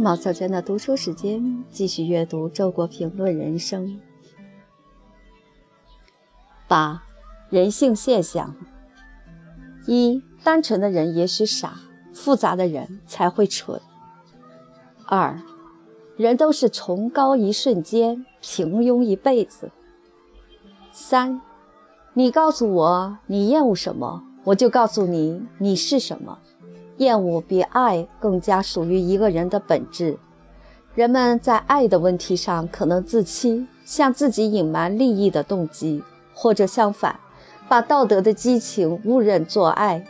毛小娟的读书时间，继续阅读《周国评论人生》。八、人性现象：一、单纯的人也许傻，复杂的人才会蠢。二、人都是崇高一瞬间，平庸一辈子。三、你告诉我你厌恶什么，我就告诉你你是什么。厌恶比爱更加属于一个人的本质。人们在爱的问题上可能自欺，向自己隐瞒利益的动机，或者相反，把道德的激情误认作爱。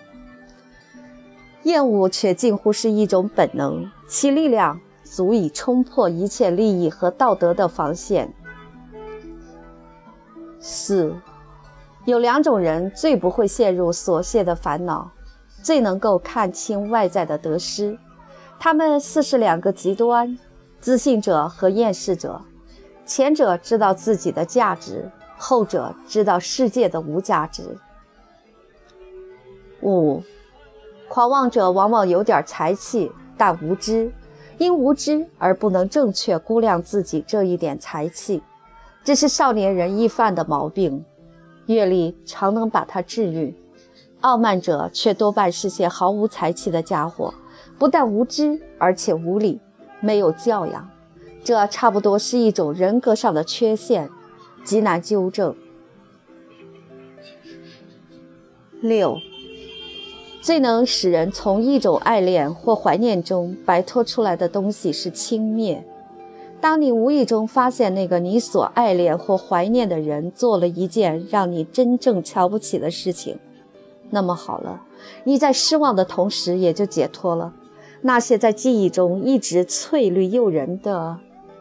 厌恶却近乎是一种本能，其力量足以冲破一切利益和道德的防线。四，有两种人最不会陷入琐屑的烦恼。最能够看清外在的得失，他们似是两个极端：自信者和厌世者。前者知道自己的价值，后者知道世界的无价值。五，狂妄者往往有点才气，但无知，因无知而不能正确估量自己这一点才气，这是少年人易犯的毛病，阅历常能把它治愈。傲慢者却多半是些毫无才气的家伙，不但无知，而且无礼，没有教养。这差不多是一种人格上的缺陷，极难纠正。六，最能使人从一种爱恋或怀念中摆脱出来的东西是轻蔑。当你无意中发现那个你所爱恋或怀念的人做了一件让你真正瞧不起的事情。那么好了，你在失望的同时也就解脱了。那些在记忆中一直翠绿诱人的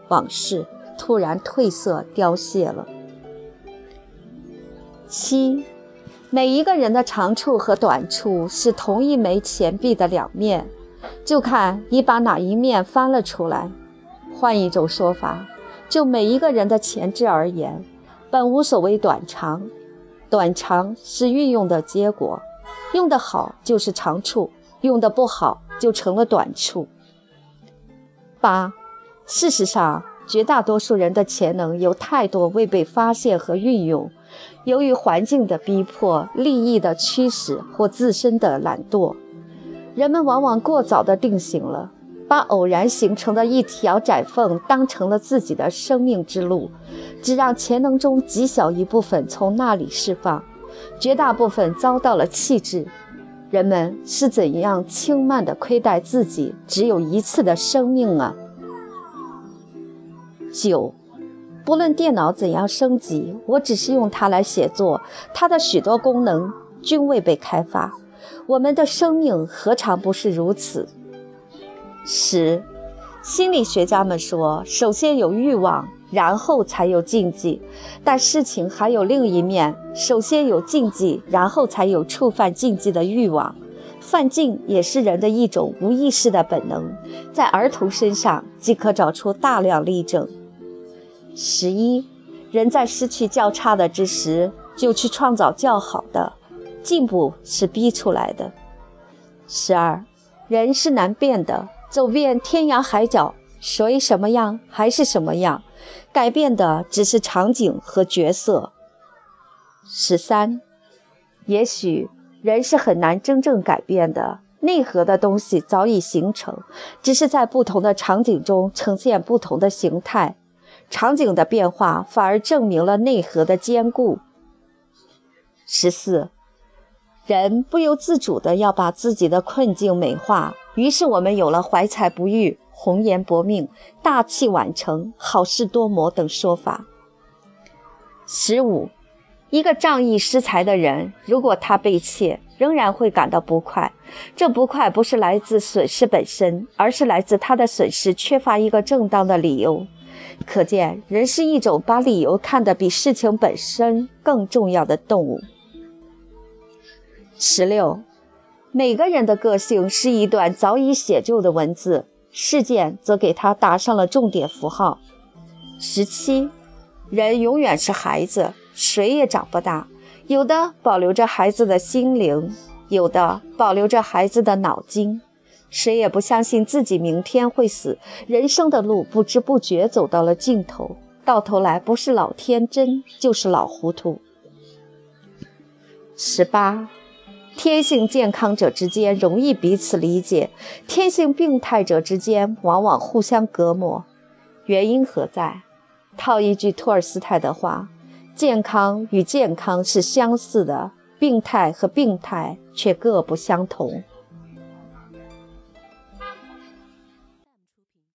往事，突然褪色凋谢了。七，每一个人的长处和短处是同一枚钱币的两面，就看你把哪一面翻了出来。换一种说法，就每一个人的潜质而言，本无所谓短长。短长是运用的结果，用得好就是长处，用得不好就成了短处。八，事实上，绝大多数人的潜能有太多未被发现和运用，由于环境的逼迫、利益的驱使或自身的懒惰，人们往往过早地定型了。把偶然形成的一条窄缝当成了自己的生命之路，只让潜能中极小一部分从那里释放，绝大部分遭到了弃置。人们是怎样轻慢地亏待自己只有一次的生命啊！九，不论电脑怎样升级，我只是用它来写作，它的许多功能均未被开发。我们的生命何尝不是如此？十，心理学家们说，首先有欲望，然后才有禁忌。但事情还有另一面，首先有禁忌，然后才有触犯禁忌的欲望。犯禁也是人的一种无意识的本能，在儿童身上即可找出大量例证。十一，人在失去较差的之时，就去创造较好的，进步是逼出来的。十二，人是难变的。走遍天涯海角，谁什么样还是什么样，改变的只是场景和角色。十三，也许人是很难真正改变的，内核的东西早已形成，只是在不同的场景中呈现不同的形态。场景的变化反而证明了内核的坚固。十四，人不由自主地要把自己的困境美化。于是我们有了怀才不遇、红颜薄命、大器晚成、好事多磨等说法。十五，一个仗义失财的人，如果他被窃，仍然会感到不快。这不快不是来自损失本身，而是来自他的损失缺乏一个正当的理由。可见，人是一种把理由看得比事情本身更重要的动物。十六。每个人的个性是一段早已写就的文字，事件则给他打上了重点符号。十七，人永远是孩子，谁也长不大。有的保留着孩子的心灵，有的保留着孩子的脑筋。谁也不相信自己明天会死，人生的路不知不觉走到了尽头，到头来不是老天真，就是老糊涂。十八，天性健康者之间容易彼此理解，天性病态者之间往往互相隔膜。原因何在？套一句托尔斯泰的话：“健康与健康是相似的，病态和病态却各不相同。”